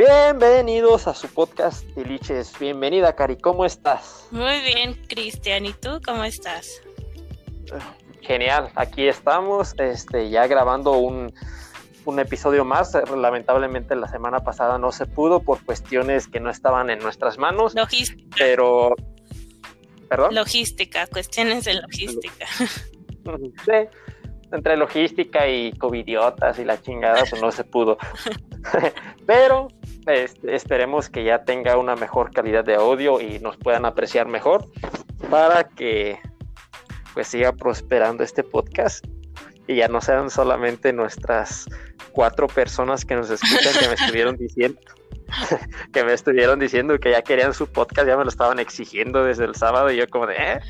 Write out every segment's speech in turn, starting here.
Bienvenidos a su podcast Tiliches. Bienvenida, Cari, ¿cómo estás? Muy bien, Cristian. ¿Y tú cómo estás? Genial, aquí estamos, este, ya grabando un, episodio más. Lamentablemente la semana pasada no se pudo por cuestiones que no estaban en nuestras manos. Logística. Pero. ¿Perdón? Logística, cuestiones de logística. Sí, entre logística y covidiotas y la chingada, pues no se pudo. pero este, esperemos que ya tenga una mejor calidad de audio y nos puedan apreciar mejor para que pues siga prosperando este podcast y ya no sean solamente nuestras cuatro personas que nos escuchan que me estuvieron diciendo que me estuvieron diciendo que ya querían su podcast, ya me lo estaban exigiendo desde el sábado y yo como de ¿eh?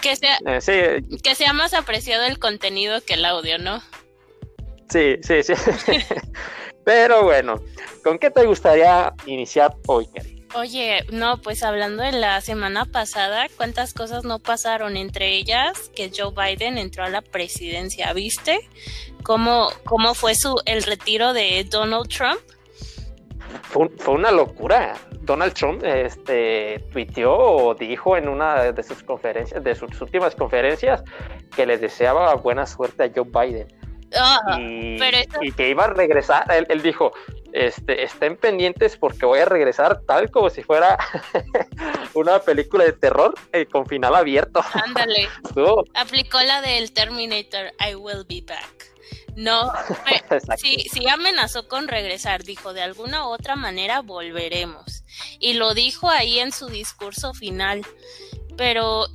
que sea eh, que sea más apreciado el contenido que el audio, ¿no? Sí, sí, sí. Pero bueno, ¿con qué te gustaría iniciar hoy, Kerry? Oye, no, pues hablando de la semana pasada, ¿cuántas cosas no pasaron? Entre ellas, que Joe Biden entró a la presidencia, ¿viste? ¿Cómo, cómo fue su, el retiro de Donald Trump? Fue, una locura. Donald Trump este, tuiteó o dijo en una de sus conferencias, de sus últimas conferencias, que le deseaba buena suerte a Joe Biden. Y, que iba a regresar. Él, dijo, este, estén pendientes porque voy a regresar tal como si fuera una película de terror eh, con final abierto. Ándale. Aplicó la del Terminator, I will be back. No, sí, sí amenazó con regresar, dijo, de alguna u otra manera volveremos. Y lo dijo ahí en su discurso final. Pero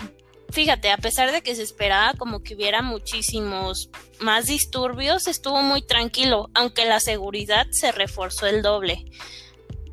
fíjate, a pesar de que se esperaba como que hubiera muchísimos más disturbios, estuvo muy tranquilo, aunque la seguridad se reforzó el doble.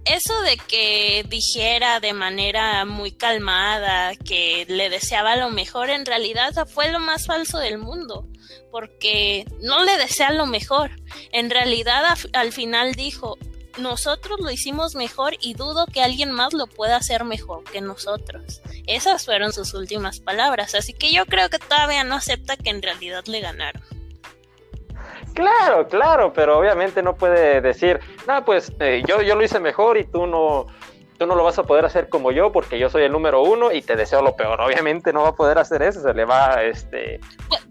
Eso de que dijera de manera muy calmada que le deseaba lo mejor, en realidad fue lo más falso del mundo, porque no le desea lo mejor. En realidad al final dijo, nosotros lo hicimos mejor y dudo que alguien más lo pueda hacer mejor que nosotros. Esas fueron sus últimas palabras, así que yo creo que todavía no acepta que en realidad le ganaron. Claro, claro, pero obviamente no puede decir, no, pues eh, yo, yo lo hice mejor y tú no, tú no lo vas a poder hacer como yo porque yo soy el número uno y te deseo lo peor. Obviamente no va a poder hacer eso, se le va, este,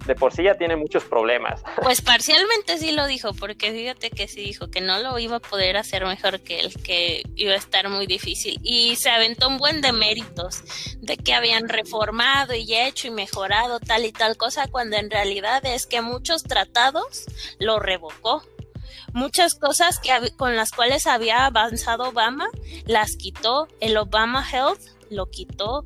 de por sí ya tiene muchos problemas. Pues parcialmente sí lo dijo, porque fíjate que sí dijo que no lo iba a poder hacer mejor que él, que iba a estar muy difícil. Y se aventó un buen de méritos de que habían reformado y hecho y mejorado tal y tal cosa, cuando en realidad es que muchos tratados lo revocó Muchas cosas que, con las cuales había avanzado Obama las quitó. El Obama Health lo quitó.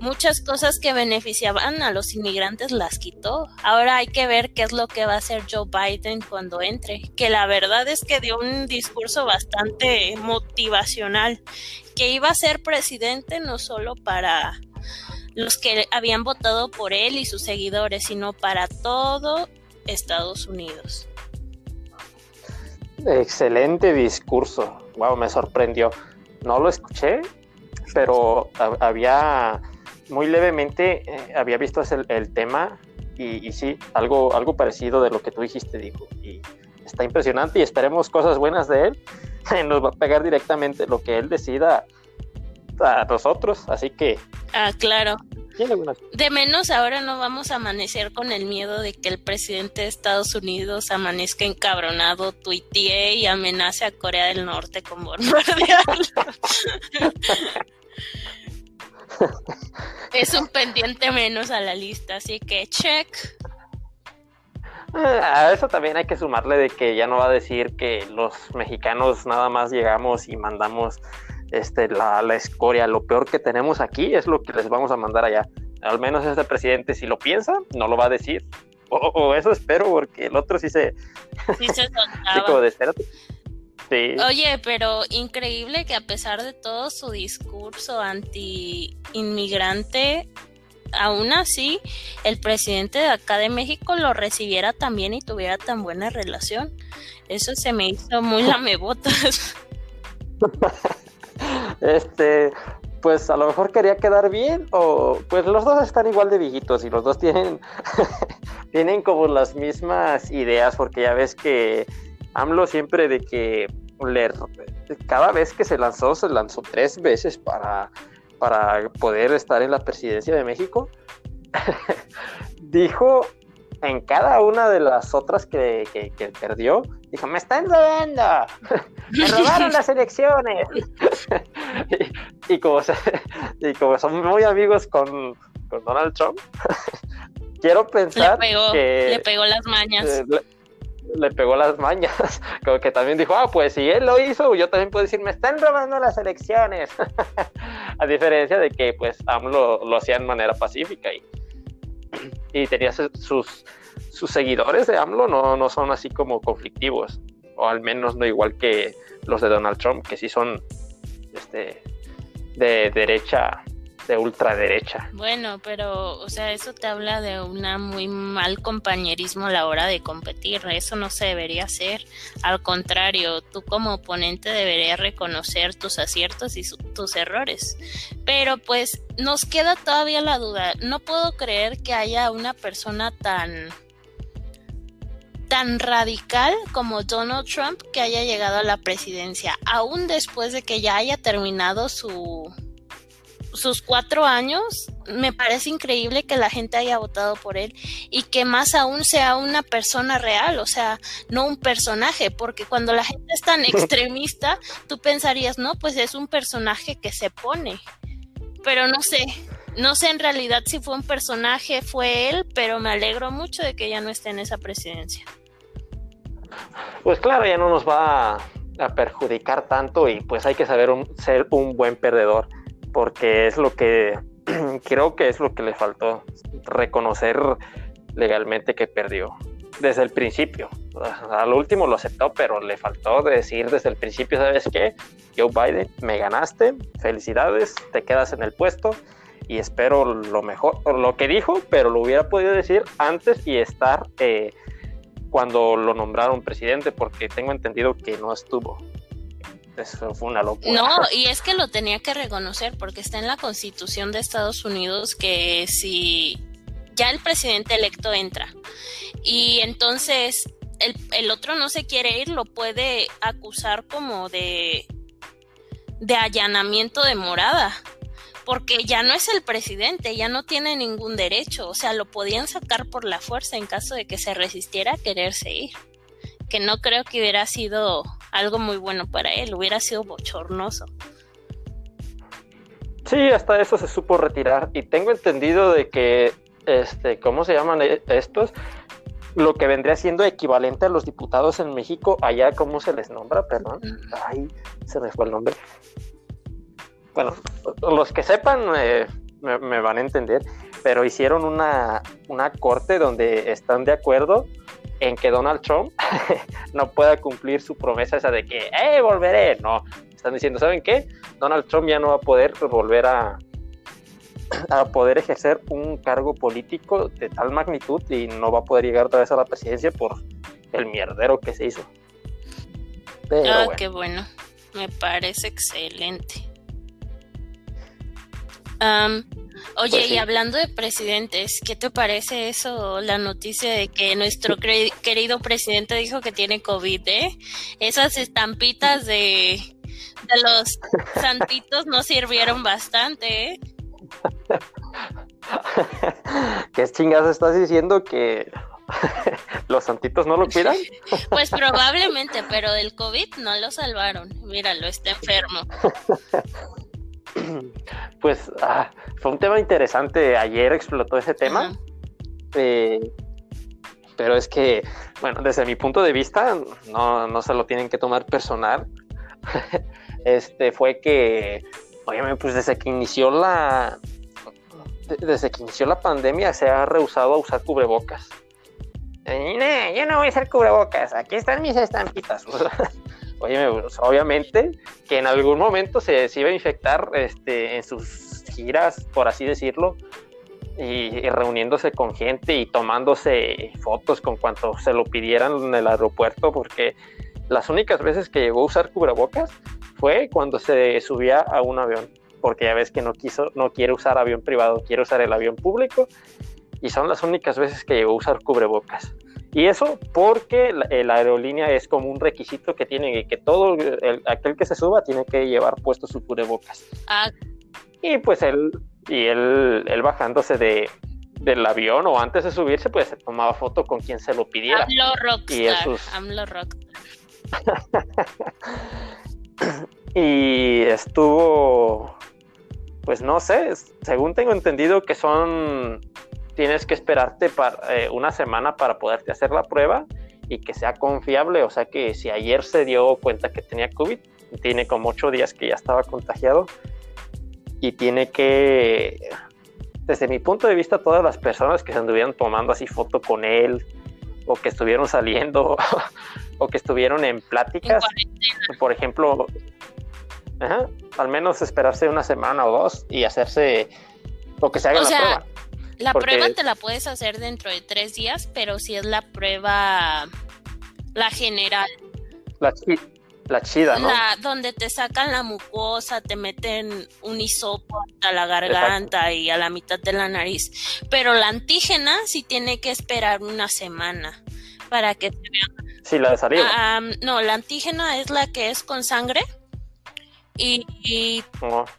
Muchas cosas que beneficiaban a los inmigrantes las quitó. Ahora hay que ver qué es lo que va a hacer Joe Biden cuando entre. Que la verdad es que dio un discurso bastante motivacional. Que iba a ser presidente no solo para los que habían votado por él y sus seguidores, sino para todo Estados Unidos. Excelente discurso. Wow, me sorprendió. No lo escuché, pero había muy levemente eh, había visto el, el tema y, sí, algo, algo parecido de lo que tú dijiste, dijo. Y está impresionante y esperemos cosas buenas de él. Nos va a pegar directamente lo que él decida a nosotros, así que... Ah, claro. De menos ahora no vamos a amanecer con el miedo de que el presidente de Estados Unidos amanezca encabronado, tuitee y amenace a Corea del Norte con bombardearlo. es un pendiente menos a la lista, así que check. A eso también hay que sumarle de que ya no va a decir que los mexicanos nada más llegamos y mandamos este, la, la, escoria, lo peor que tenemos aquí es lo que les vamos a mandar allá. Al menos este presidente, si lo piensa, no lo va a decir. O, eso espero, porque el otro sí se. Sí se sí. Oye, pero increíble que a pesar de todo su discurso anti-inmigrante, aún así el presidente de acá de México lo recibiera tan bien y tuviera tan buena relación. Eso se me hizo muy lamebotas. Este, pues a lo mejor quería quedar bien o pues los dos están igual de viejitos y los dos tienen tienen como las mismas ideas porque ya ves que AMLO siempre de que cada vez que se lanzó, se lanzó tres veces para, para poder estar en la presidencia de México. dijo en cada una de las otras que, perdió, dijo, me están robando, me robaron las elecciones. y, como y como son muy amigos con, Donald Trump, quiero pensar que... Le pegó las mañas. Eh, le, pegó las mañas, como que también dijo, ah, pues si él lo hizo, yo también puedo decir, me están robando las elecciones. A diferencia de que pues AMLO lo hacía de manera pacífica y y tenía sus, sus seguidores de AMLO no, no son así como conflictivos, o al menos no igual que los de Donald Trump, que sí son este, de derecha de ultraderecha. Bueno, pero, o sea, eso te habla de una muy mal compañerismo a la hora de competir. Eso no se debería hacer. Al contrario, tú como oponente deberías reconocer tus aciertos y tus errores. Pero pues nos queda todavía la duda. No puedo creer que haya una persona tan tan radical como Donald Trump que haya llegado a la presidencia, aún después de que ya haya terminado su, sus cuatro años, me parece increíble que la gente haya votado por él y que más aún sea una persona real, o sea, no un personaje, porque cuando la gente es tan extremista, tú pensarías, no, pues es un personaje que se pone, pero no sé, no sé en realidad si fue un personaje, fue él, pero me alegro mucho de que ya no esté en esa presidencia. Pues claro, ya no nos va a, perjudicar tanto y pues hay que saber ser un buen perdedor porque es lo que creo que es lo que le faltó, reconocer legalmente que perdió desde el principio. Al último lo aceptó, pero le faltó decir desde el principio, ¿sabes qué? Joe Biden, me ganaste, felicidades, te quedas en el puesto y espero lo mejor, lo que dijo, pero lo hubiera podido decir antes y estar eh, cuando lo nombraron presidente, porque tengo entendido que no estuvo. Eso fue una locura. No, y es que lo tenía que reconocer porque está en la constitución de Estados Unidos que si ya el presidente electo entra y entonces el, el otro no se quiere ir, lo puede acusar como de, de allanamiento de morada porque ya no es el presidente, ya no tiene ningún derecho, o sea, lo podían sacar por la fuerza en caso de que se resistiera a quererse ir, que no creo que hubiera sido algo muy bueno para él, hubiera sido bochornoso. Sí, hasta eso se supo retirar y tengo entendido de que, este, ¿cómo se llaman e-, estos? Lo que vendría siendo equivalente a los diputados en México, allá, ¿cómo se les nombra? Perdón, ay, se me fue el nombre. Bueno, los que sepan eh, me, van a entender, pero hicieron una, una corte donde están de acuerdo en que Donald Trump no pueda cumplir su promesa esa de que, ¡eh, volveré! No, están diciendo, ¿saben qué? Donald Trump ya no va a poder volver a, a poder ejercer un cargo político de tal magnitud y no va a poder llegar otra vez a la presidencia por el mierdero que se hizo. ah, qué bueno. Me parece excelente. Oye, pues y hablando de presidentes, ¿qué te parece eso, la noticia de que nuestro querido presidente dijo que tiene COVID, eh? Esas estampitas de, de los santitos no sirvieron bastante, ¿eh? ¿Qué chingados estás diciendo que los santitos no lo cuidan? Pues probablemente, pero del COVID no lo salvaron. Míralo, está enfermo. Pues ah, fue un tema interesante. Ayer explotó ese tema. Eh, pero es que, bueno, desde mi punto de vista, no, no se lo tienen que tomar personal. este fue que, oye, pues desde que inició la. Desde que inició la pandemia se ha rehusado a usar cubrebocas. yo no voy a hacer cubrebocas, aquí están mis estampitas. Obviamente que en algún momento se, iba a infectar este, en sus giras, por así decirlo, y, reuniéndose con gente y tomándose fotos con cuanto se lo pidieran en el aeropuerto, porque las únicas veces que llegó a usar cubrebocas fue cuando se subía a un avión, porque ya ves que no quiso, no quiere usar avión privado, quiere usar el avión público, y son las únicas veces que llegó a usar cubrebocas. Y eso porque la, aerolínea es como un requisito que tiene que todo aquel que se suba tiene que llevar puesto su cubrebocas. Ah. Y pues él, y él, él bajándose de, del avión o antes de subirse, pues se tomaba foto con quien se lo pidiera. AMLO Rockstar. AMLO Rockstar. y estuvo, pues no sé, según tengo entendido que son, tienes que esperarte para, eh, una semana para poderte hacer la prueba y que sea confiable, o sea que si ayer se dio cuenta que tenía COVID, tiene como ocho días que ya estaba contagiado y tiene que, desde mi punto de vista, todas las personas que se anduvieron tomando así foto con él o que estuvieron saliendo o que estuvieron en pláticas, por ejemplo, al menos esperarse una semana o dos y hacerse o que se haga la prueba. La prueba te la puedes hacer dentro de tres días, pero si es la prueba, la general. La, la chida, ¿no? La, donde te sacan la mucosa, te meten un hisopo hasta la garganta y a la mitad de la nariz. Pero la antígena sí tiene que esperar una semana para que te vean. Sí, la de saliva. Ah, no, la antígena es la que es con sangre y,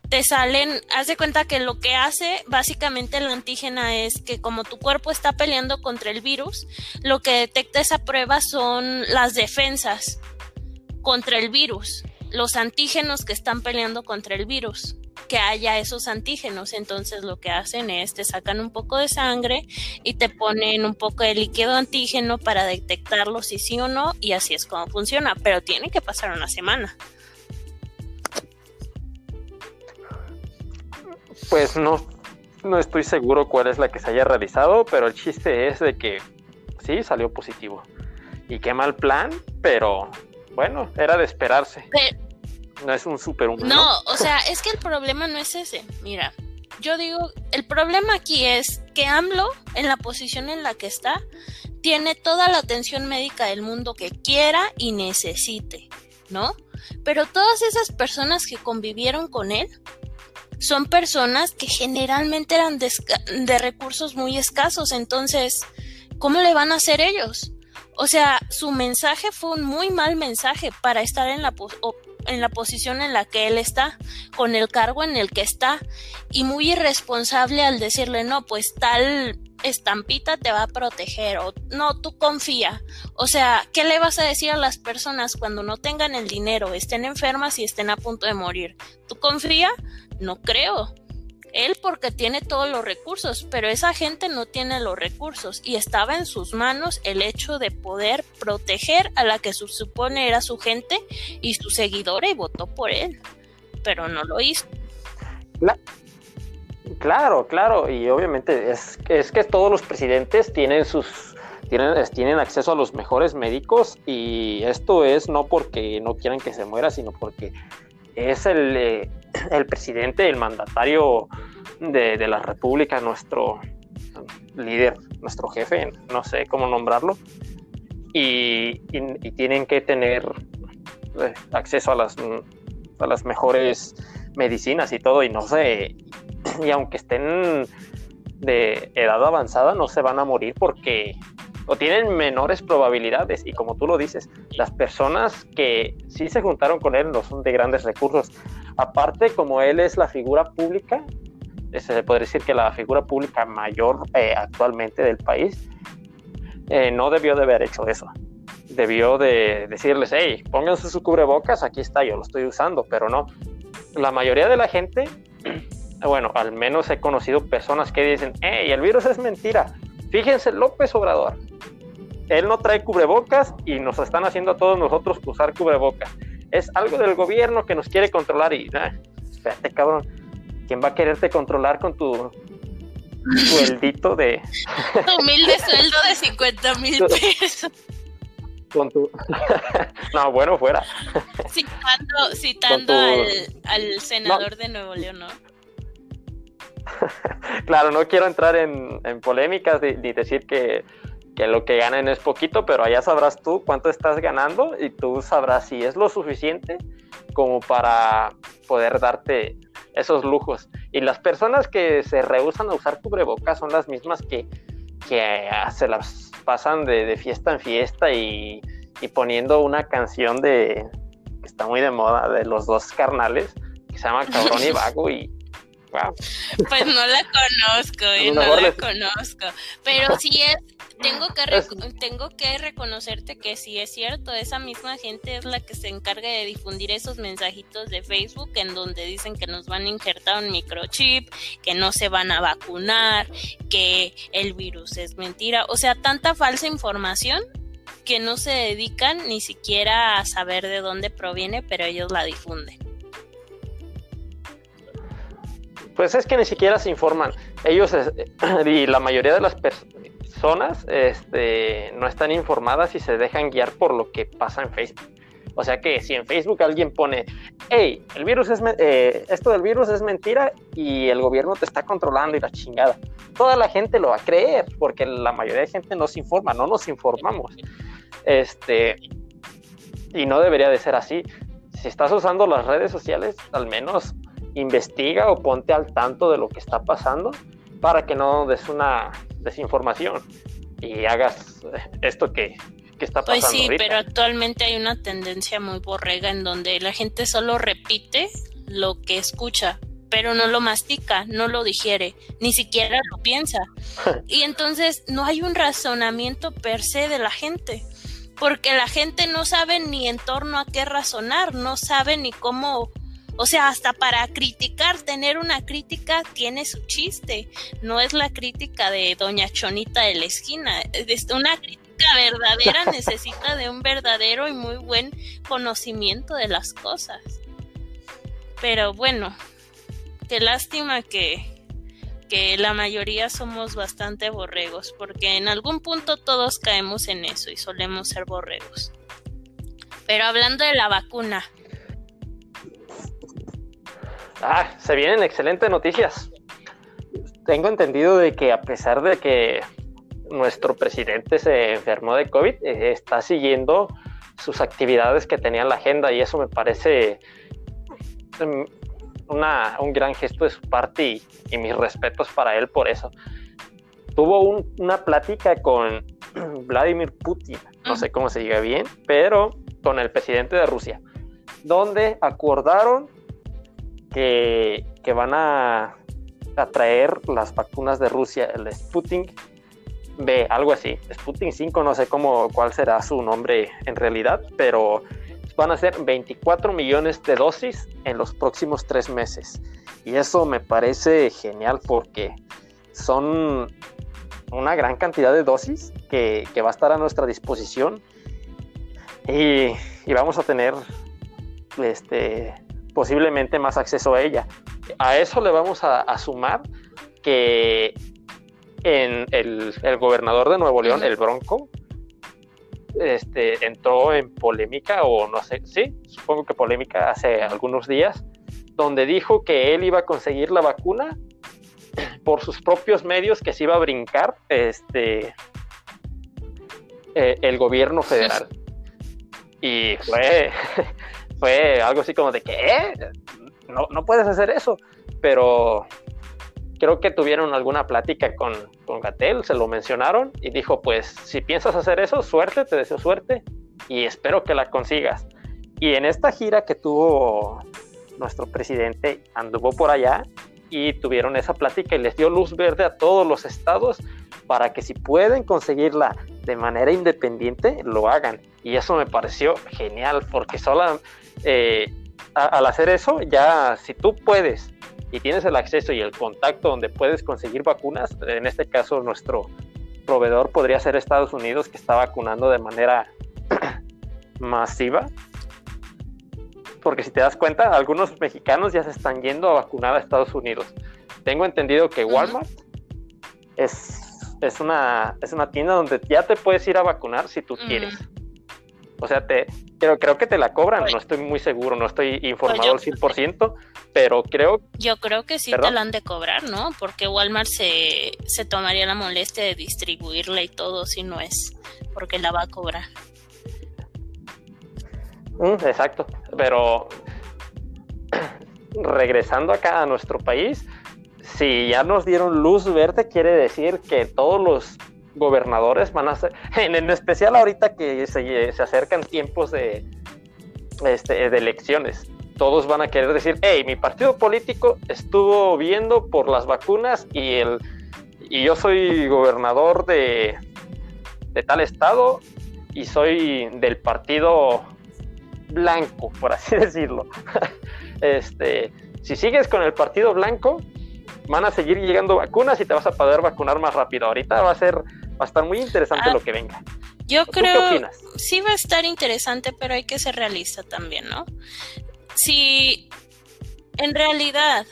te salen, haz de cuenta que lo que hace básicamente la antígena es que como tu cuerpo está peleando contra el virus, lo que detecta esa prueba son las defensas contra el virus, los antígenos que están peleando contra el virus que haya esos antígenos. Entonces lo que hacen es te sacan un poco de sangre y te ponen un poco de líquido antígeno para detectarlo si sí o no y así es como funciona. Pero tiene que pasar una semana. Pues no, no estoy seguro cuál es la que se haya realizado, pero el chiste es de que sí salió positivo. Y qué mal plan, pero bueno, era de esperarse. no es un super No, o sea, es que el problema no es ese. Mira, yo digo, el problema aquí es que AMLO, en la posición en la que está, tiene toda la atención médica del mundo que quiera y necesite, ¿no? Pero todas esas personas que convivieron con él son personas que generalmente eran de, recursos muy escasos, entonces, ¿cómo le van a hacer ellos? O sea, su mensaje fue un muy mal mensaje para estar en la, en la posición en la que él está, con el cargo en el que está, y muy irresponsable al decirle, no, pues tal estampita te va a proteger, o no, tú confía. O sea, ¿qué le vas a decir a las personas cuando no tengan el dinero, estén enfermas y estén a punto de morir? ¿Tú confía? No creo. Él porque tiene todos los recursos, pero esa gente no tiene los recursos y estaba en sus manos el hecho de poder proteger a la que supone era su gente y su seguidora y votó por él, pero no lo hizo. Claro, claro, y obviamente es, es que todos los presidentes tienen sus tienen, tienen acceso a los mejores médicos y esto es no porque no quieran que se muera, sino porque es el, eh, el presidente, el mandatario de, la República, nuestro líder, nuestro jefe, no sé cómo nombrarlo, y, tienen que tener eh, acceso a las, a las mejores medicinas y todo, y no sé, y aunque estén de edad avanzada, no se van a morir porque o tienen menores probabilidades y como tú lo dices, las personas que sí se juntaron con él no son de grandes recursos. Aparte, como él es la figura pública, eh, se puede decir que la figura pública mayor eh, actualmente del país, eh, no debió de haber hecho eso. Debió de decirles, hey, pónganse su cubrebocas, aquí está, yo lo estoy usando, pero no. La mayoría de la gente, bueno, al menos he conocido personas que dicen, hey, el virus es mentira. Fíjense, López Obrador, él no trae cubrebocas y nos están haciendo a todos nosotros usar cubrebocas. Es algo del gobierno que nos quiere controlar y, espérate, cabrón, ¿quién va a quererte controlar con tu sueldito de... Tu humilde sueldo de 50 mil pesos. Con tu... no, bueno, fuera. Citando, citando al, senador de Nuevo León, ¿no? claro, no quiero entrar en, polémicas ni decir que que lo que ganen es poquito, pero allá sabrás tú cuánto estás ganando y tú sabrás si es lo suficiente como para poder darte esos lujos. Y las personas que se rehusan a usar cubrebocas son las mismas que, que se las pasan de, fiesta en fiesta y, y, poniendo una canción de que está muy de moda de los dos carnales que se llama Cabrón y Vago y pues no la conozco, eh, no la conozco. Pero sí es, tengo que, tengo que reconocerte que sí es cierto, esa misma gente es la que se encarga de difundir esos mensajitos de Facebook en donde dicen que nos van a injertar un microchip, que no se van a vacunar, que el virus es mentira. O sea, tanta falsa información que no se dedican ni siquiera a saber de dónde proviene, pero ellos la difunden. Pues es que ni siquiera se informan. Ellos y la mayoría de las personas este, no están informadas y se dejan guiar por lo que pasa en Facebook. O sea que si en Facebook alguien pone, hey, el virus es eh, esto del virus es mentira y el gobierno te está controlando y la chingada, toda la gente lo va a creer porque la mayoría de gente no se informa, no nos informamos. Este, y no debería de ser así. Si estás usando las redes sociales, al menos investiga o ponte al tanto de lo que está pasando para que no des una desinformación y hagas esto que, está pasando. Pues sí, pero actualmente hay una tendencia muy borrega en donde la gente solo repite lo que escucha, pero no lo mastica, no lo digiere, ni siquiera lo piensa. y entonces no hay un razonamiento per se de la gente, porque la gente no sabe ni en torno a qué razonar, no sabe ni cómo o sea, hasta para criticar, tener una crítica tiene su chiste. No es la crítica de Doña Chonita de la esquina. Una crítica verdadera necesita de un verdadero y muy buen conocimiento de las cosas. Pero bueno, qué lástima que, que la mayoría somos bastante borregos, porque en algún punto todos caemos en eso y solemos ser borregos. Pero hablando de la vacuna, Ah, se vienen excelentes noticias. Tengo entendido de que a pesar de que nuestro presidente se enfermó de COVID, eh, está siguiendo sus actividades que tenía en la agenda y eso me parece mm, un gran gesto de su parte y, mis respetos para él por eso. Tuvo una plática con Vladimir Putin, no sé cómo se diga bien, pero con el presidente de Rusia, donde acordaron que, van a, traer las vacunas de Rusia, el Sputnik B, algo así. Sputnik 5, no sé cómo, cuál será su nombre en realidad, pero van a ser 24 millones de dosis en los próximos tres meses. Y eso me parece genial porque son una gran cantidad de dosis que, va a estar a nuestra disposición y vamos a tener este, posiblemente más acceso a ella. A eso le vamos a, sumar que en el, gobernador de Nuevo León, el Bronco, este, entró en polémica, o no sé, sí, supongo que polémica hace algunos días, donde dijo que él iba a conseguir la vacuna por sus propios medios, que se iba a brincar este, eh, el gobierno federal. Y fue, algo así como de que, ¿eh? no, no puedes hacer eso, pero creo que tuvieron alguna plática con, con Gatel, se lo mencionaron y dijo, pues si piensas hacer eso, suerte, te deseo suerte y espero que la consigas. Y en esta gira que tuvo nuestro presidente, anduvo por allá y tuvieron esa plática y les dio luz verde a todos los estados para que si pueden conseguirla de manera independiente, lo hagan. Y eso me pareció genial porque solo eh, al hacer eso, ya si tú puedes y tienes el acceso y el contacto donde puedes conseguir vacunas, en este caso nuestro proveedor podría ser Estados Unidos que está vacunando de manera masiva. Porque si te das cuenta, algunos mexicanos ya se están yendo a vacunar a Estados Unidos. Tengo entendido que Walmart es, es, una, es una tienda donde ya te puedes ir a vacunar si tú quieres. O sea, te, creo, creo que te la cobran, no estoy muy seguro, no estoy informado al 100%, pero creo... Yo creo que sí te la han de cobrar, ¿no? Porque Walmart se, se tomaría la molestia de distribuirla y todo si no es, porque la va a cobrar. Mm, exacto, pero regresando acá a nuestro país, si ya nos dieron luz verde, quiere decir que todos los gobernadores van a ser, en, especial ahorita que se, se acercan tiempos de, este, de elecciones, todos van a querer decir, hey, mi partido político estuvo viendo por las vacunas y, el, y yo soy gobernador de, de tal estado y soy del partido blanco, por así decirlo. este, si sigues con el partido blanco, van a seguir llegando vacunas y te vas a poder vacunar más rápido. Ahorita va a ser, va a estar muy interesante ah, lo que venga. Yo creo, sí va a estar interesante, pero hay que ser realista también, ¿no? Si en realidad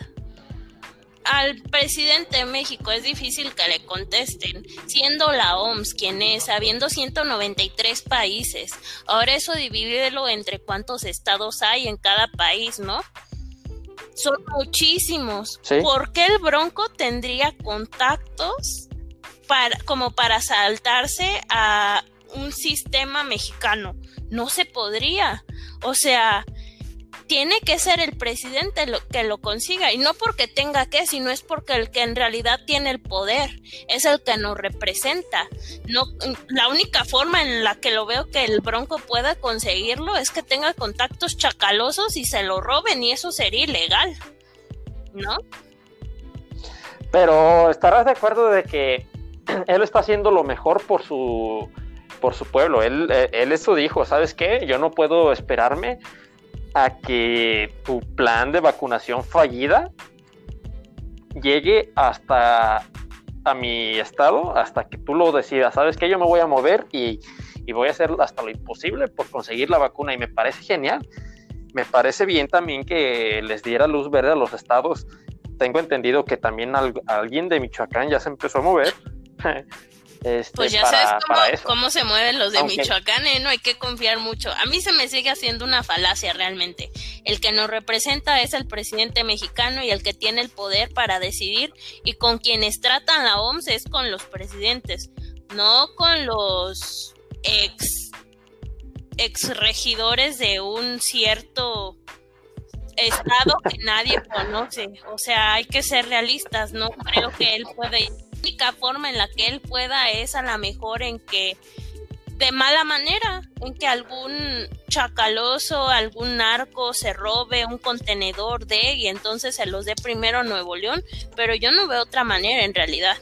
al presidente de México es difícil que le contesten, siendo la OMS quien es, habiendo 193 países. Ahora eso divídelo entre cuántos estados hay en cada país, ¿no? Son muchísimos. ¿Por qué el Bronco tendría contactos como para saltarse a un sistema mexicano? No se podría. O sea, tiene que ser el presidente que lo consiga y no porque tenga que, sino es porque el que en realidad tiene el poder es el que nos representa. No la única forma en la que lo veo que el Bronco pueda conseguirlo es que tenga contactos chacalosos y se lo roben y eso sería ilegal. ¿No? Pero estarás de acuerdo de que él está haciendo lo mejor por su por su pueblo. Él, eh, él eso dijo, ¿sabes qué? Yo no puedo esperarme a que tu plan de vacunación fallida llegue hasta a mi estado, hasta que tú lo decidas. ¿Sabes que Yo me voy a mover y, voy a hacer hasta lo imposible por conseguir la vacuna y me parece genial. Me parece bien también que les diera luz verde a los estados. Tengo entendido que también alguien de Michoacán ya se empezó a mover Este, pues ya sabes cómo, se mueven los de Michoacán, ¿eh? no hay que confiar mucho. A mí se me sigue haciendo una falacia realmente. El que nos representa es el presidente mexicano y el que tiene el poder para decidir y con quienes tratan la OMS es con los presidentes, no con los ex ex regidores de un cierto estado que nadie conoce. O sea, hay que ser realistas, no creo que él puede única forma en la que él pueda es a la mejor en que de mala manera, en que algún chacaloso, algún narco se robe un contenedor de y entonces se los dé primero a Nuevo León, pero yo no veo otra manera en realidad.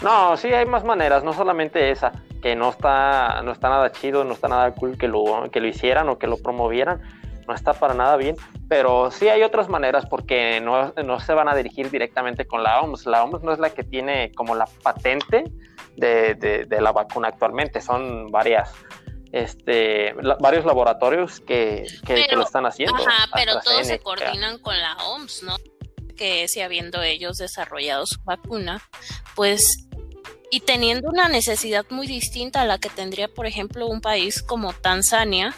No, sí hay más maneras, no solamente esa, que no está, no está nada chido, no está nada cool que lo, que lo hicieran o que lo promovieran, no está para nada bien, pero sí hay otras maneras porque no, no, se van a dirigir directamente con la OMS. La OMS no es la que tiene como la patente de, de, la vacuna actualmente, son varias. Este, varios laboratorios que, que, lo están haciendo. Ajá, pero todos se coordinan con la OMS, ¿no? Que si habiendo ellos desarrollado su vacuna, pues y teniendo una necesidad muy distinta a la que tendría, por ejemplo, un país como Tanzania,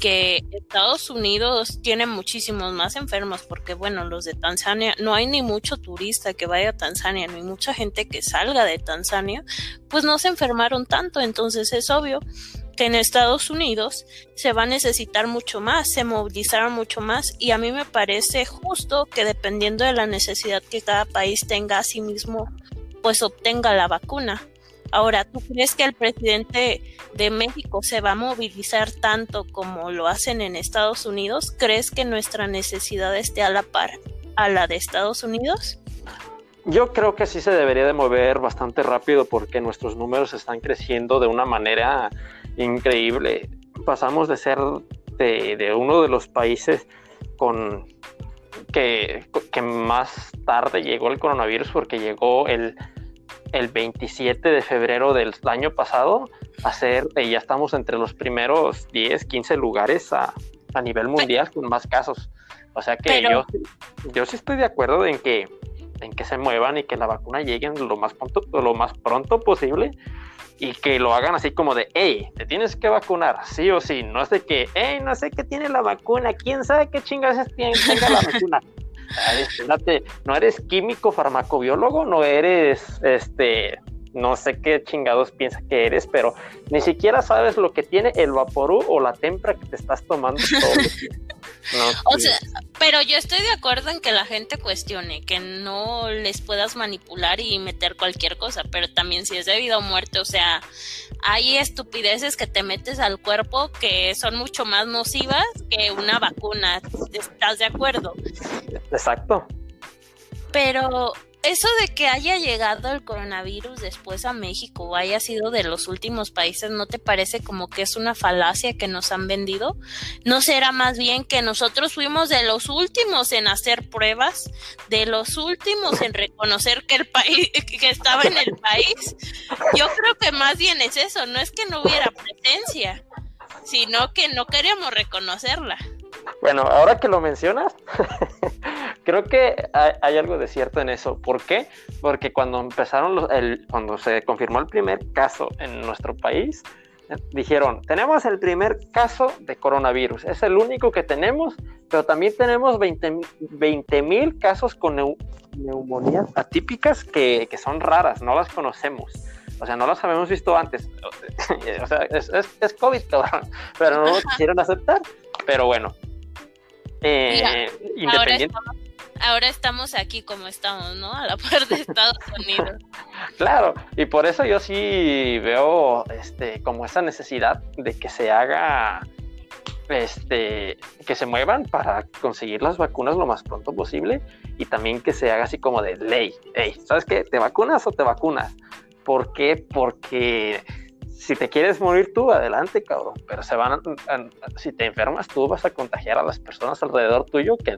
que Estados Unidos tiene muchísimos más enfermos, porque bueno, los de Tanzania, no hay ni mucho turista que vaya a Tanzania, ni mucha gente que salga de Tanzania, pues no se enfermaron tanto, entonces es obvio que en Estados Unidos se va a necesitar mucho más, se movilizaron mucho más y a mí me parece justo que dependiendo de la necesidad que cada país tenga a sí mismo pues obtenga la vacuna. Ahora, ¿tú crees que el presidente de México se va a movilizar tanto como lo hacen en Estados Unidos? ¿Crees que nuestra necesidad esté a la par a la de Estados Unidos? Yo creo que sí se debería de mover bastante rápido porque nuestros números están creciendo de una manera increíble. Pasamos de ser de, uno de los países con que, que, más tarde llegó el coronavirus porque llegó el, el 27 de febrero del año pasado a ser, y ya estamos entre los primeros 10, 15 lugares a, a nivel mundial con más casos. O sea que yo, yo sí estoy de acuerdo en que, en que se muevan y que la vacuna llegue lo más pronto, lo más pronto posible y que lo hagan así como de, hey, te tienes que vacunar, sí o sí. No es de que, hey, no sé qué tiene la vacuna, quién sabe qué chingas tenga la vacuna. no eres químico farmacobiólogo, no eres, este, no sé qué chingados piensa que eres, pero ni siquiera sabes lo que tiene el vaporú o la tempra que te estás tomando todo o sea, pero yo estoy de acuerdo en que la gente cuestione, que no les puedas manipular y meter cualquier cosa, pero también si es debido a muerte, o sea, hay estupideces que te metes al cuerpo que son mucho más nocivas que una vacuna. ¿Estás de acuerdo? Exacto. Pero eso de que haya llegado el coronavirus después a México o haya sido de los últimos países, ¿no te parece como que es una falacia que nos han vendido? ¿No será más bien que nosotros fuimos de los últimos en hacer pruebas, de los últimos en reconocer que el país que estaba en el país? Yo creo que más bien es eso, no es que no hubiera presencia, sino que no queríamos reconocerla. Bueno, ahora que lo mencionas, creo que hay, algo de cierto en eso. ¿Por qué? Porque cuando empezaron, el, cuando se confirmó el primer caso en nuestro país, dijeron, tenemos el primer caso de coronavirus, es el único que tenemos, pero también tenemos 20 mil casos con neumonías atípicas que, que, son raras, no las conocemos. O sea, no las habíamos visto antes. o sea, es, es, es COVID, cabrón. Pero no lo quisieron aceptar. Pero bueno, eh, ahora, estamos, aquí como estamos, ¿no? A la par de Estados Unidos. claro, y por eso yo sí veo este, como esa necesidad de que se haga, este, que se muevan para conseguir las vacunas lo más pronto posible y también que se haga así como de ley. Hey, ¿sabes qué? ¿Te vacunas o te vacunas? ¿Por qué? Porque si te quieres morir tú, adelante, cabrón. Pero se van si te enfermas tú, vas a contagiar a las personas alrededor tuyo que,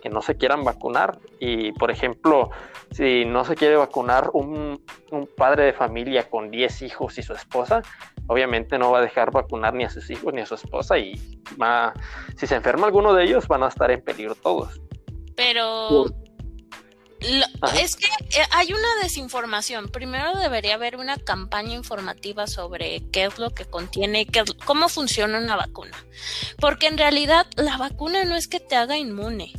que, no se quieran vacunar. Y, por ejemplo, si no se quiere vacunar un, un padre de familia con 10 hijos y su esposa, obviamente no va a dejar vacunar ni a sus hijos ni a su esposa. Y va, si se enferma alguno de ellos, van a estar en peligro todos. Pero es que eh, hay una desinformación. Primero debería haber una campaña informativa sobre qué es lo que contiene, qué, cómo funciona una vacuna. Porque en realidad la vacuna no es que te haga inmune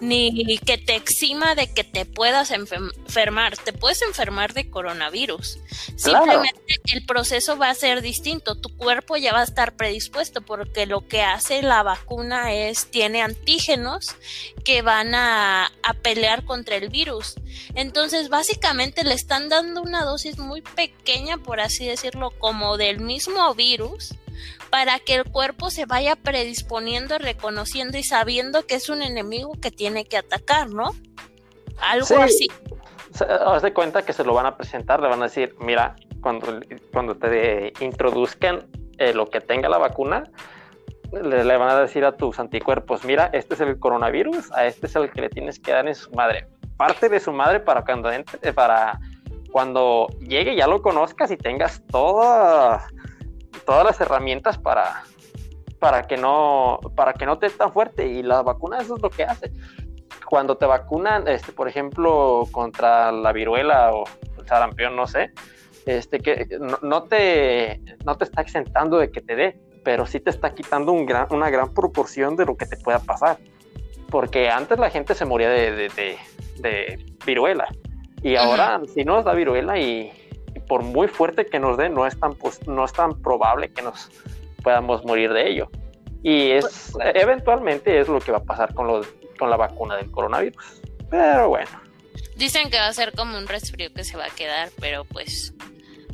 ni que te exima de que te puedas enfermar. Te puedes enfermar de coronavirus. Simplemente el proceso va a ser distinto. Tu cuerpo ya va a estar predispuesto porque lo que hace la vacuna es, tiene antígenos que van a, a pelear contra el virus. Entonces, básicamente le están dando una dosis muy pequeña, por así decirlo, como del mismo virus para que el cuerpo se vaya predisponiendo, reconociendo y sabiendo que es un enemigo que tiene que atacar, ¿no? Algo así. Haz de cuenta que se lo van a presentar, le van a decir, mira, cuando, cuando te introduzcan eh, lo que tenga la vacuna, le, van a decir a tus anticuerpos, mira, este es el coronavirus, a este es el que le tienes que dar en su madre. Parte de su madre para cuando, entre, para cuando llegue ya lo conozcas y tengas toda todas las herramientas para, para, que no, para que no te tan fuerte. Y la vacuna eso es lo que hace. Cuando te vacunan, este, por ejemplo, contra la viruela o el sarampión, no sé, este, que no, te, no te está exentando de que te dé, pero sí te está quitando un gran, una gran proporción de lo que te pueda pasar. Porque antes la gente se moría de, de, viruela. Y ahora, si no nos da viruela y, por muy fuerte que nos dé, no es tan, no es tan probable que nos podamos morir de ello. Y es eventualmente es lo que va a pasar con, con la vacuna del coronavirus. Pero bueno. Dicen que va a ser como un resfrío que se va a quedar, pero pues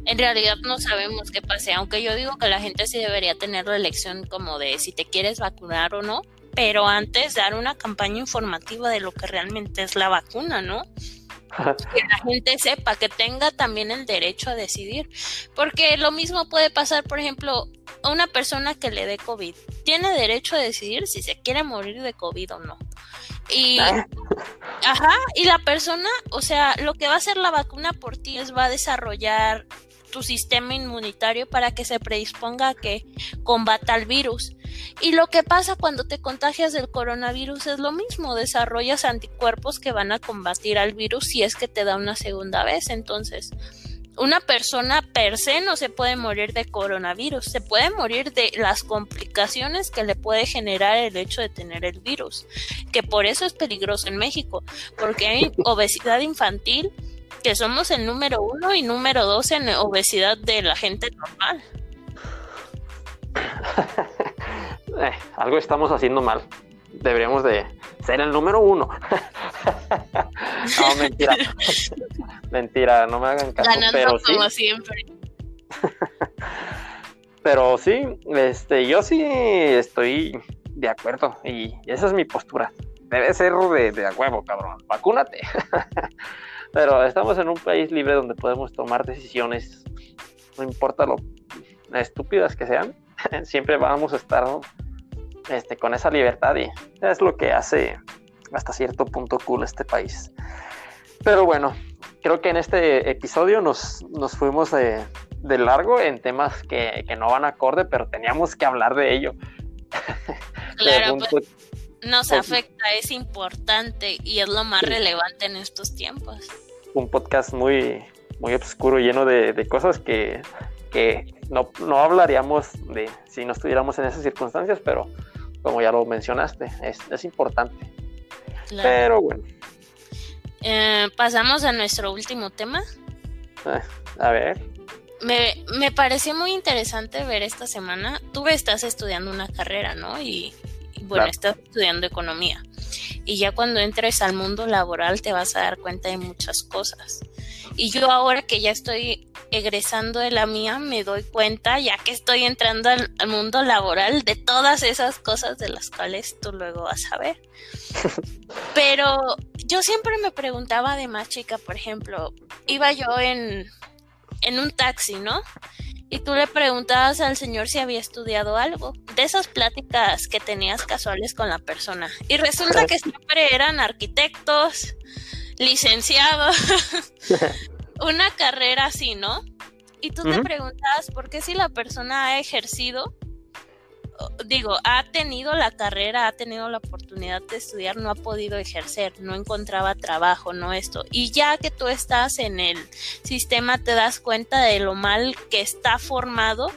en realidad no sabemos qué pase, aunque yo digo que la gente sí debería tener la elección como de si te quieres vacunar o no, pero antes dar una campaña informativa de lo que realmente es la vacuna, ¿no? que la gente sepa, que tenga también el derecho a decidir. Porque lo mismo puede pasar, por ejemplo, a una persona que le dé COVID. Tiene derecho a decidir si se quiere morir de COVID o no. Y, ah. ajá, y la persona, o sea, lo que va a hacer la vacuna por ti es va a desarrollar tu sistema inmunitario para que se predisponga a que combata el virus. Y lo que pasa cuando te contagias del coronavirus es lo mismo, desarrollas anticuerpos que van a combatir al virus si es que te da una segunda vez. Entonces, una persona per se no se puede morir de coronavirus, se puede morir de las complicaciones que le puede generar el hecho de tener el virus, que por eso es peligroso en México, porque hay obesidad infantil, que somos el número uno y número dos en obesidad de la gente normal. Eh, algo estamos haciendo mal. deberíamos de ser el número uno. no, mentira. mentira, no me hagan caso. pero como siempre. pero sí, este, yo sí estoy de acuerdo y esa es mi postura. Debe ser de, de a huevo, cabrón. Vacúnate. pero estamos en un país libre donde podemos tomar decisiones, no importa lo estúpidas que sean, siempre vamos a estar este, con esa libertad y es lo que hace hasta cierto punto cool este país. Pero bueno, creo que en este episodio nos, nos fuimos de, largo en temas que, no van acorde, pero teníamos que hablar de ello. Claro, pues, nos pues, afecta, es importante y es lo más relevante en estos tiempos. Un podcast muy, muy oscuro, lleno de, cosas que, no, no, hablaríamos de si no estuviéramos en esas circunstancias, pero como ya lo mencionaste, es, importante. Pero bueno. Eh, pasamos a nuestro último tema. Eh, a ver. Me, me pareció muy interesante ver esta semana. Tú estás estudiando una carrera, ¿no? Y, bueno, estás estudiando economía. Y ya cuando entres al mundo laboral te vas a dar cuenta de muchas cosas. Y yo ahora que ya estoy egresando de la mía, me doy cuenta, ya que estoy entrando al, mundo laboral, de todas esas cosas de las cuales tú luego vas a ver. Pero yo siempre me preguntaba de más chica, por ejemplo, iba yo en, en un taxi, ¿no? y tú le preguntabas al señor si había estudiado algo, de esas pláticas que tenías casuales con la persona. Y resulta que siempre eran arquitectos, licenciados, una carrera así, ¿no? Y tú te preguntabas por qué si la persona ha ejercido, digo, ha tenido la carrera, ha tenido la oportunidad de estudiar, no ha podido ejercer, no encontraba trabajo, no esto. Y ya que tú estás en el sistema, te das cuenta de lo mal que está formado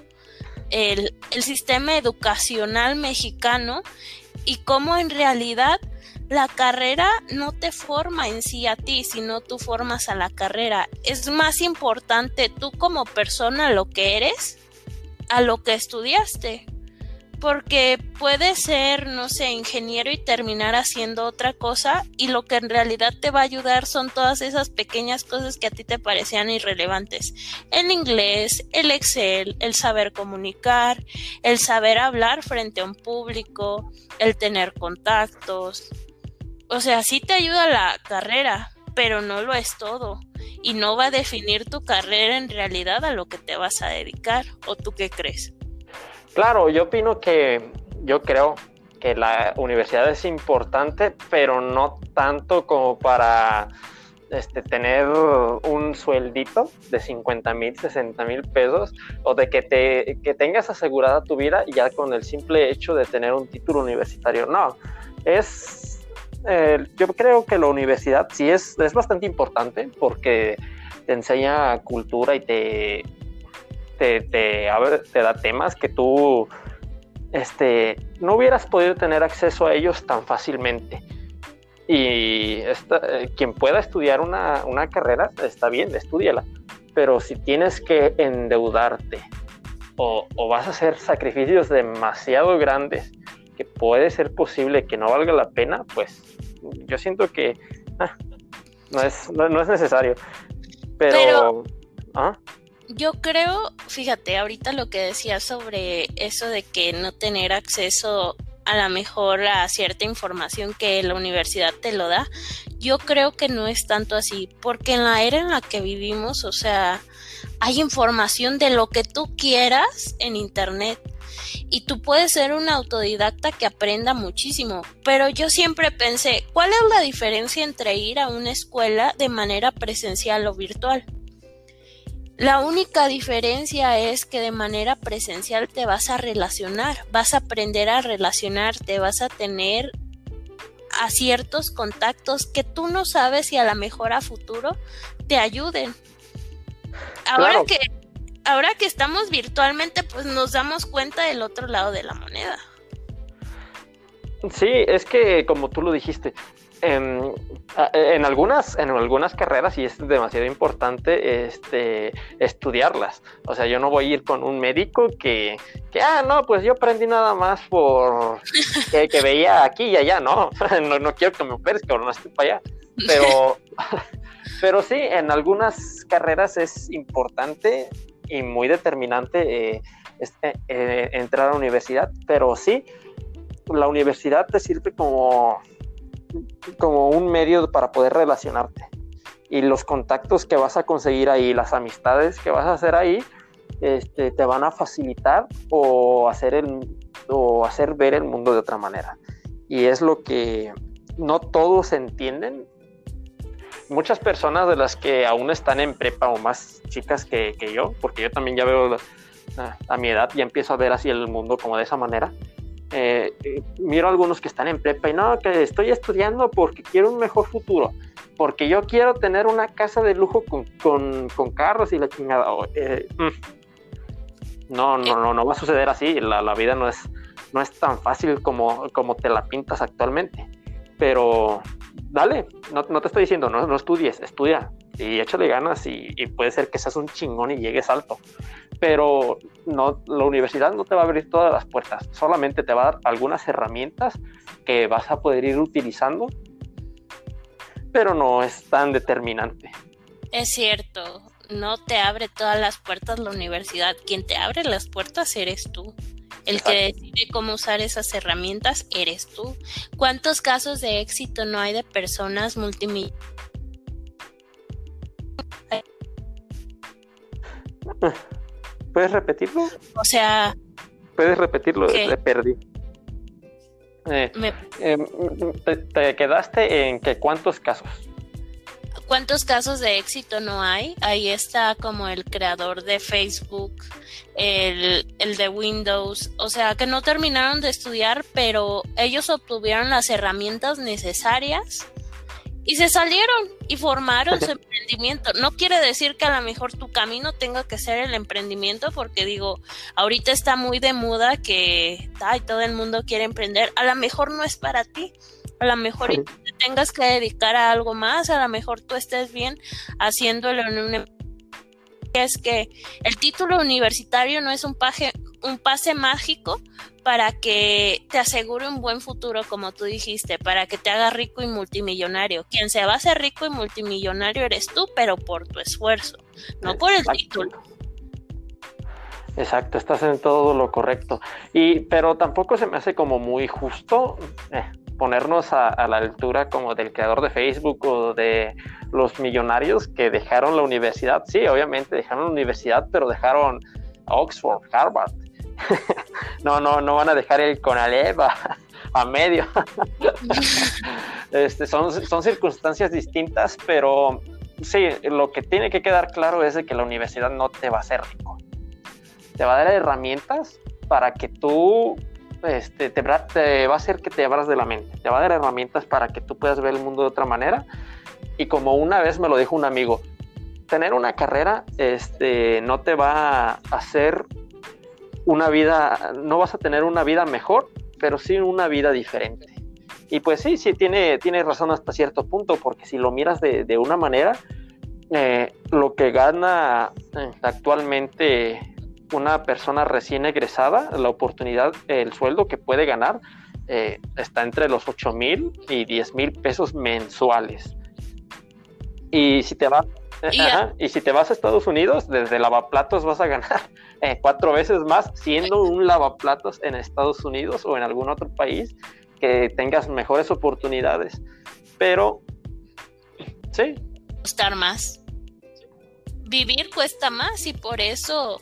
el, el sistema educacional mexicano y cómo en realidad la carrera no te forma en sí a ti, sino tú formas a la carrera. Es más importante tú como persona lo que eres a lo que estudiaste porque puede ser, no sé, ingeniero y terminar haciendo otra cosa y lo que en realidad te va a ayudar son todas esas pequeñas cosas que a ti te parecían irrelevantes. El inglés, el Excel, el saber comunicar, el saber hablar frente a un público, el tener contactos. O sea, sí te ayuda la carrera, pero no lo es todo y no va a definir tu carrera en realidad a lo que te vas a dedicar. ¿O tú qué crees? Claro, yo opino que yo creo que la universidad es importante, pero no tanto como para este, tener un sueldito de 50 mil, 60 mil pesos o de que, te, que tengas asegurada tu vida ya con el simple hecho de tener un título universitario. No, es, eh, yo creo que la universidad sí es, es bastante importante porque te enseña cultura y te, te, da temas que tú este, no hubieras podido tener acceso a ellos tan fácilmente. Y eh, quien pueda estudiar una, una, carrera, está bien, estudiala. Pero si tienes que endeudarte o, o, vas a hacer sacrificios demasiado grandes que puede ser posible que no valga la pena, pues yo siento que ah, no, es, no, es necesario. Pero... ¿ah? Yo creo, fíjate, ahorita lo que decía sobre eso de que no tener acceso a la mejor a cierta información que la universidad te lo da, yo creo que no es tanto así, porque en la era en la que vivimos, o sea, hay información de lo que tú quieras en internet y tú puedes ser un autodidacta que aprenda muchísimo, pero yo siempre pensé, ¿cuál es la diferencia entre ir a una escuela de manera presencial o virtual? La única diferencia es que de manera presencial te vas a relacionar, vas a aprender a relacionarte, vas a tener a ciertos contactos que tú no sabes si a lo mejor a futuro te ayuden. Ahora que ahora que estamos virtualmente, pues nos damos cuenta del otro lado de la moneda. Sí, es que como tú lo dijiste, en, en, algunas, en algunas carreras, y es demasiado importante este, estudiarlas. O sea, yo no voy a ir con un médico que, que ah, no, pues yo aprendí nada más por que, veía aquí y allá, no, no, no quiero que me operes, que no estoy para allá. Pero, pero sí, en algunas carreras es importante y muy determinante eh, este, eh, entrar a la universidad, pero sí, la universidad te sirve como como un medio para poder relacionarte. Y los contactos que vas a conseguir ahí, las amistades que vas a hacer ahí, este, te van a facilitar o hacer, el, o hacer ver el mundo de otra manera. Y es lo que no todos entienden. Muchas personas de las que aún están en prepa o más chicas que, yo, porque yo también ya veo a, mi edad, ya empiezo a ver así el mundo como de esa manera eh, eh, miro a algunos que están en prepa y no, que estoy estudiando porque quiero un mejor futuro, porque yo quiero tener una casa de lujo con, con, carros y la chingada. Eh, mm. no, no, no, no va a suceder así. La, la, vida no es, no es tan fácil como, como te la pintas actualmente. Pero dale, no, te estoy diciendo, no, no estudies, estudia y échale ganas y, y puede ser que seas un chingón y llegues alto pero no, la universidad no te va a abrir todas las puertas, solamente te va a dar algunas herramientas que vas a poder ir utilizando, pero no es tan determinante. Es cierto, no te abre todas las puertas la universidad, quien te abre las puertas eres tú. El que decide cómo usar esas herramientas eres tú. ¿Cuántos casos de éxito no hay de personas multimillonarias? ¿Puedes repetirlo? O sea... ¿Puedes repetirlo? Te perdí. Eh, em, te, quedaste en que cuántos casos. ¿Cuántos casos de éxito no hay? Ahí está como el creador de Facebook, el, el, de Windows, o sea, que no terminaron de estudiar, pero ellos obtuvieron las herramientas necesarias y se salieron y formaron su emprendimiento. No quiere decir que a lo mejor tu camino tenga que ser el emprendimiento, porque digo, ahorita está muy de moda que ay, todo el mundo quiere emprender. A lo mejor no es para ti. A lo mejor te tengas que dedicar a algo más, a lo mejor tú estés bien haciéndolo en un es que el título universitario no es un, paje, un pase mágico para que te asegure un buen futuro, como tú dijiste, para que te haga rico y multimillonario. Quien se va a hacer rico y multimillonario eres tú, pero por tu esfuerzo, no por el título. Exacto, estás en todo lo correcto. Y, pero tampoco se me hace como muy justo eh, ponernos a, la altura como del creador de Facebook o de los millonarios que dejaron la universidad. Sí, obviamente dejaron la universidad, pero dejaron Oxford, Harvard. no, no, no van a dejar el Conalep a, medio. este, son, son circunstancias distintas, pero sí, lo que tiene que quedar claro es que la universidad no te va a hacer rico. Te va a dar herramientas para que tú este, te, va a hacer que te abras de la mente, te va a dar herramientas para que tú puedas ver el mundo de otra manera. Y como una vez me lo dijo un amigo, tener una carrera este, no te va a hacer una vida, no vas a tener una vida mejor, pero sí una vida diferente. Y pues sí, sí, tiene, tiene razón hasta cierto punto, porque si lo miras de, de una manera, eh, lo que gana eh, actualmente una persona recién egresada, la oportunidad, el sueldo que puede ganar eh, está entre los 8 mil y 10 mil pesos mensuales. Y si te vas y si te vas a Estados Unidos, desde lavaplatos vas a ganar eh, cuatro veces más siendo un lavaplatos en Estados Unidos o en algún otro país que tengas mejores oportunidades. Pero, sí. Costar más. Vivir cuesta más y por eso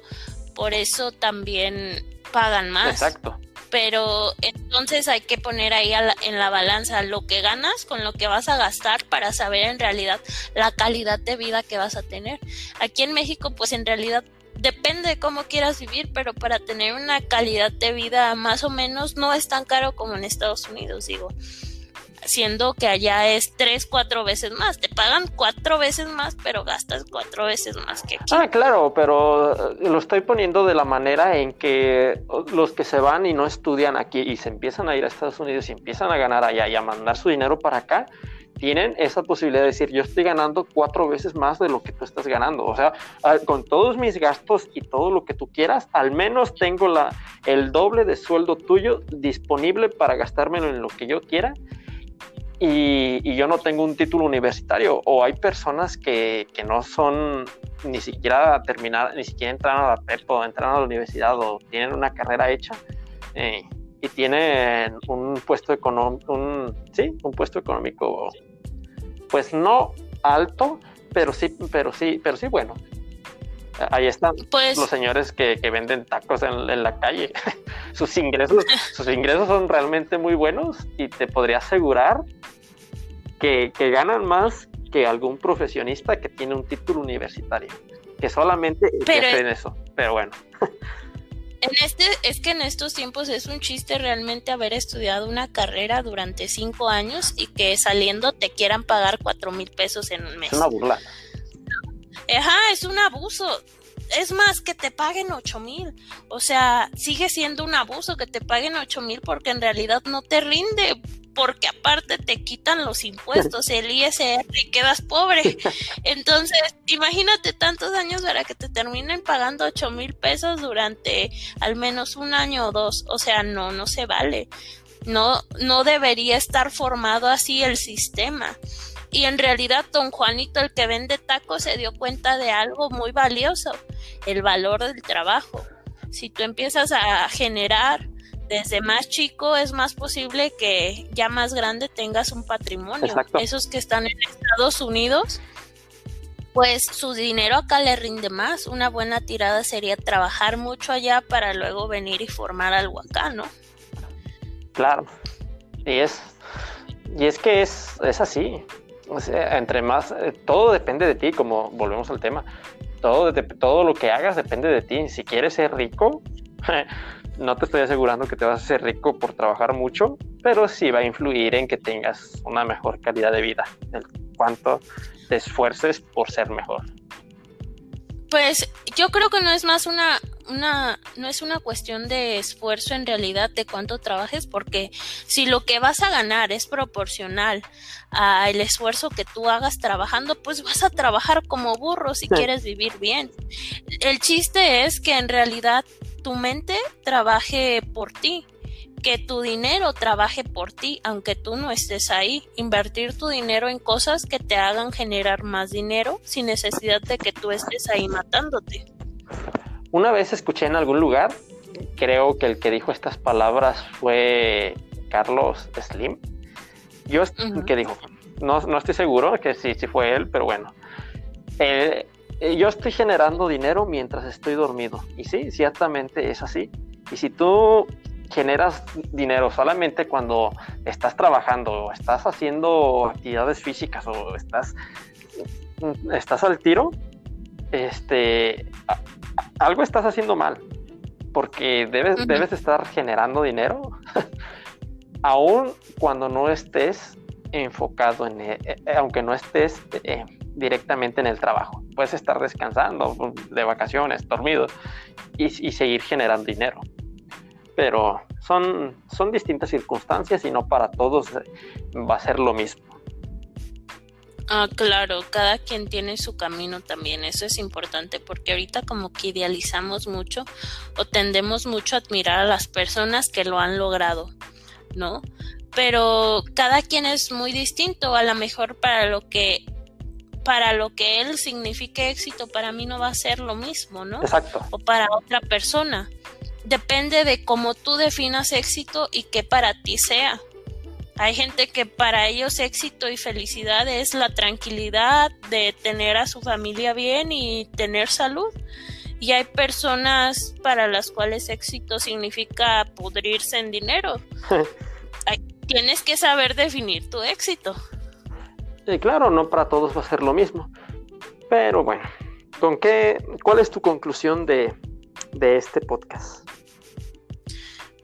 por eso también pagan más. Exacto. Pero entonces hay que poner ahí en la balanza lo que ganas con lo que vas a gastar para saber en realidad la calidad de vida que vas a tener. Aquí en México, pues en realidad depende de cómo quieras vivir, pero para tener una calidad de vida más o menos no es tan caro como en Estados Unidos, digo. Siendo que allá es tres, cuatro veces más. Te pagan cuatro veces más, pero gastas cuatro veces más que aquí. Ah, claro, pero eh, lo estoy poniendo de la manera en que los que se van y no estudian aquí y se empiezan a ir a Estados Unidos y empiezan a ganar allá y a mandar su dinero para acá, tienen esa posibilidad de decir, yo estoy ganando cuatro veces más de lo que tú estás ganando. O sea, con todos mis gastos y todo lo que tú quieras, al menos tengo la, el doble de sueldo tuyo disponible para gastármelo en lo que yo quiera. Y, yo no tengo un título universitario. O hay personas que, que no son ni siquiera terminar, ni siquiera entran a la PEP o entran a la universidad o tienen una carrera hecha. Eh, y tienen un puesto económico, un, sí, un puesto económico pues no alto, pero sí, pero sí, pero sí bueno. Ahí están pues los señores que, venden tacos en, la calle. sus ingresos, sus ingresos son realmente muy buenos y te podría asegurar que, ganan más que algún profesionista que tiene un título universitario, que solamente pero, en eso. Pero bueno. En este, es que en estos tiempos es un chiste realmente haber estudiado una carrera durante cinco años y que saliendo te quieran pagar cuatro mil pesos en un mes. Es una burla. Ajá, es un abuso. Es más, que te paguen ocho mil. O sea, sigue siendo un abuso que te paguen ocho mil porque en realidad no te rinde porque aparte te quitan los impuestos, el ISR y quedas pobre. Entonces, imagínate tantos años para que te terminen pagando ocho mil pesos durante al menos un año o dos. O sea, no, no se vale. No, no debería estar formado así el sistema. Y en realidad don Juanito, el que vende tacos, se dio cuenta de algo muy valioso, el valor del trabajo. Si tú empiezas a generar desde más chico es más posible que ya más grande tengas un patrimonio. Esos que están en Estados Unidos, pues su dinero acá le rinde más. Una buena tirada sería trabajar mucho allá para luego venir y formar algo acá, ¿no? Claro. Y es, y es que es, es así. Entre más, eh, todo depende de ti, como volvemos al tema. Todo, todo lo que hagas depende de ti. Si quieres ser rico, no te estoy asegurando que te vas a hacer rico por trabajar mucho, pero sí va a influir en que tengas una mejor calidad de vida, en cuanto te esfuerces por ser mejor. Pues yo creo que no es más una, una, no es una cuestión de esfuerzo en realidad de cuánto trabajes, porque si lo que vas a ganar es proporcional al esfuerzo que tú hagas trabajando, pues vas a trabajar como burro si quieres vivir bien. El chiste es que en realidad tu mente trabaje por ti, que tu dinero trabaje por ti, aunque tú no estés ahí. Invertir tu dinero en cosas que te hagan generar más dinero sin necesidad de que tú estés ahí matándote. Una vez escuché en algún lugar, creo que el que dijo estas palabras fue Carlos Slim. Yo, que dijo, no, no, estoy seguro que sí, sí fue él, pero bueno. Eh, eh, yo estoy generando dinero mientras estoy dormido. Y sí, ciertamente es así. Y si tú generas dinero solamente cuando estás trabajando o estás haciendo actividades físicas o estás, estás al tiro, este, algo estás haciendo mal. Porque debes, debes estar generando dinero, aún cuando no estés enfocado en, eh, eh, aunque no estés directamente en el trabajo. Puedes estar descansando de vacaciones, dormido y, seguir generando dinero. Pero son, son distintas circunstancias y no para todos va a ser lo mismo. Ah, claro, cada quien tiene su camino también, eso es importante porque ahorita como que idealizamos mucho o tendemos mucho a admirar a las personas que lo han logrado, ¿no? Pero cada quien es muy distinto, a lo mejor para lo que para lo que él signifique éxito, para mí no va a ser lo mismo, ¿no? Exacto. O para otra persona. Depende de cómo tú definas éxito y qué para ti sea. Hay gente que para ellos éxito y felicidad es la tranquilidad de tener a su familia bien y tener salud. Y hay personas para las cuales éxito significa pudrirse en dinero. tienes que saber definir tu éxito. Y claro, no para todos va a ser lo mismo. Pero bueno, ¿con qué, ¿cuál es tu conclusión de, este podcast?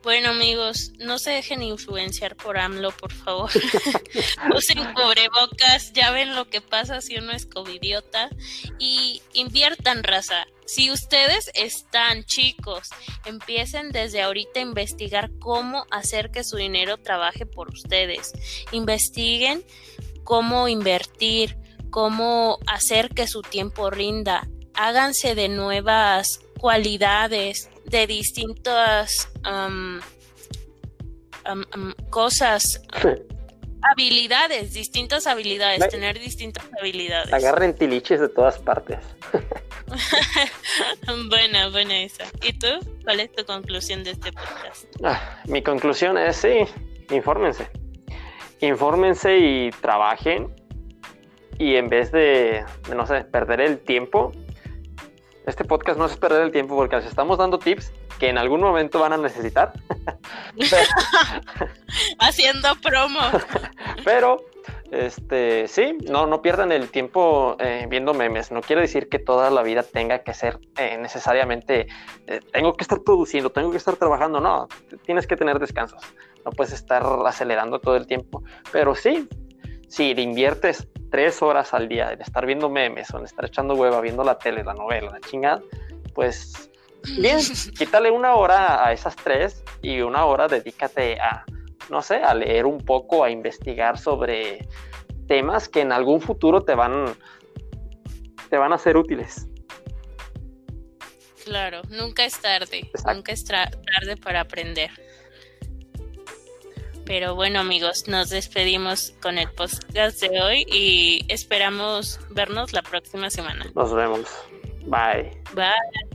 Bueno, amigos, no se dejen influenciar por AMLO, por favor. Usen cubrebocas, ya ven lo que pasa si uno es covidiota. Y inviertan raza. Si ustedes están chicos, empiecen desde ahorita a investigar cómo hacer que su dinero trabaje por ustedes. Investiguen cómo invertir, cómo hacer que su tiempo rinda. Háganse de nuevas cualidades, de distintas cosas, habilidades, distintas habilidades, tener distintas habilidades. Agarren tiliches de todas partes. buena, buena esa. ¿Y tú? ¿Cuál es tu conclusión de este podcast? Ah, mi conclusión es sí, infórmense. Infórmense y trabajen. Y en vez de, no sé, perder el tiempo, este podcast no es perder el tiempo porque les estamos dando tips que en algún momento van a necesitar. Haciendo promo. Pero, este, sí, no, no pierdan el tiempo eh, viendo memes. No quiere decir que toda la vida tenga que ser eh, necesariamente, eh, tengo que estar produciendo, tengo que estar trabajando. No, tienes que tener descansos. No puedes estar acelerando todo el tiempo. Pero sí, si inviertes tres horas al día en estar viendo memes o en estar echando hueva, viendo la tele, la novela, la chingada, pues bien, quítale una hora a esas tres y una hora dedícate a, no sé, a leer un poco, a investigar sobre temas que en algún futuro te van, te van a ser útiles. Claro, nunca es tarde, nunca es tarde para aprender. Pero bueno amigos, nos despedimos con el podcast de hoy y esperamos vernos la próxima semana. Nos vemos. Bye. Bye.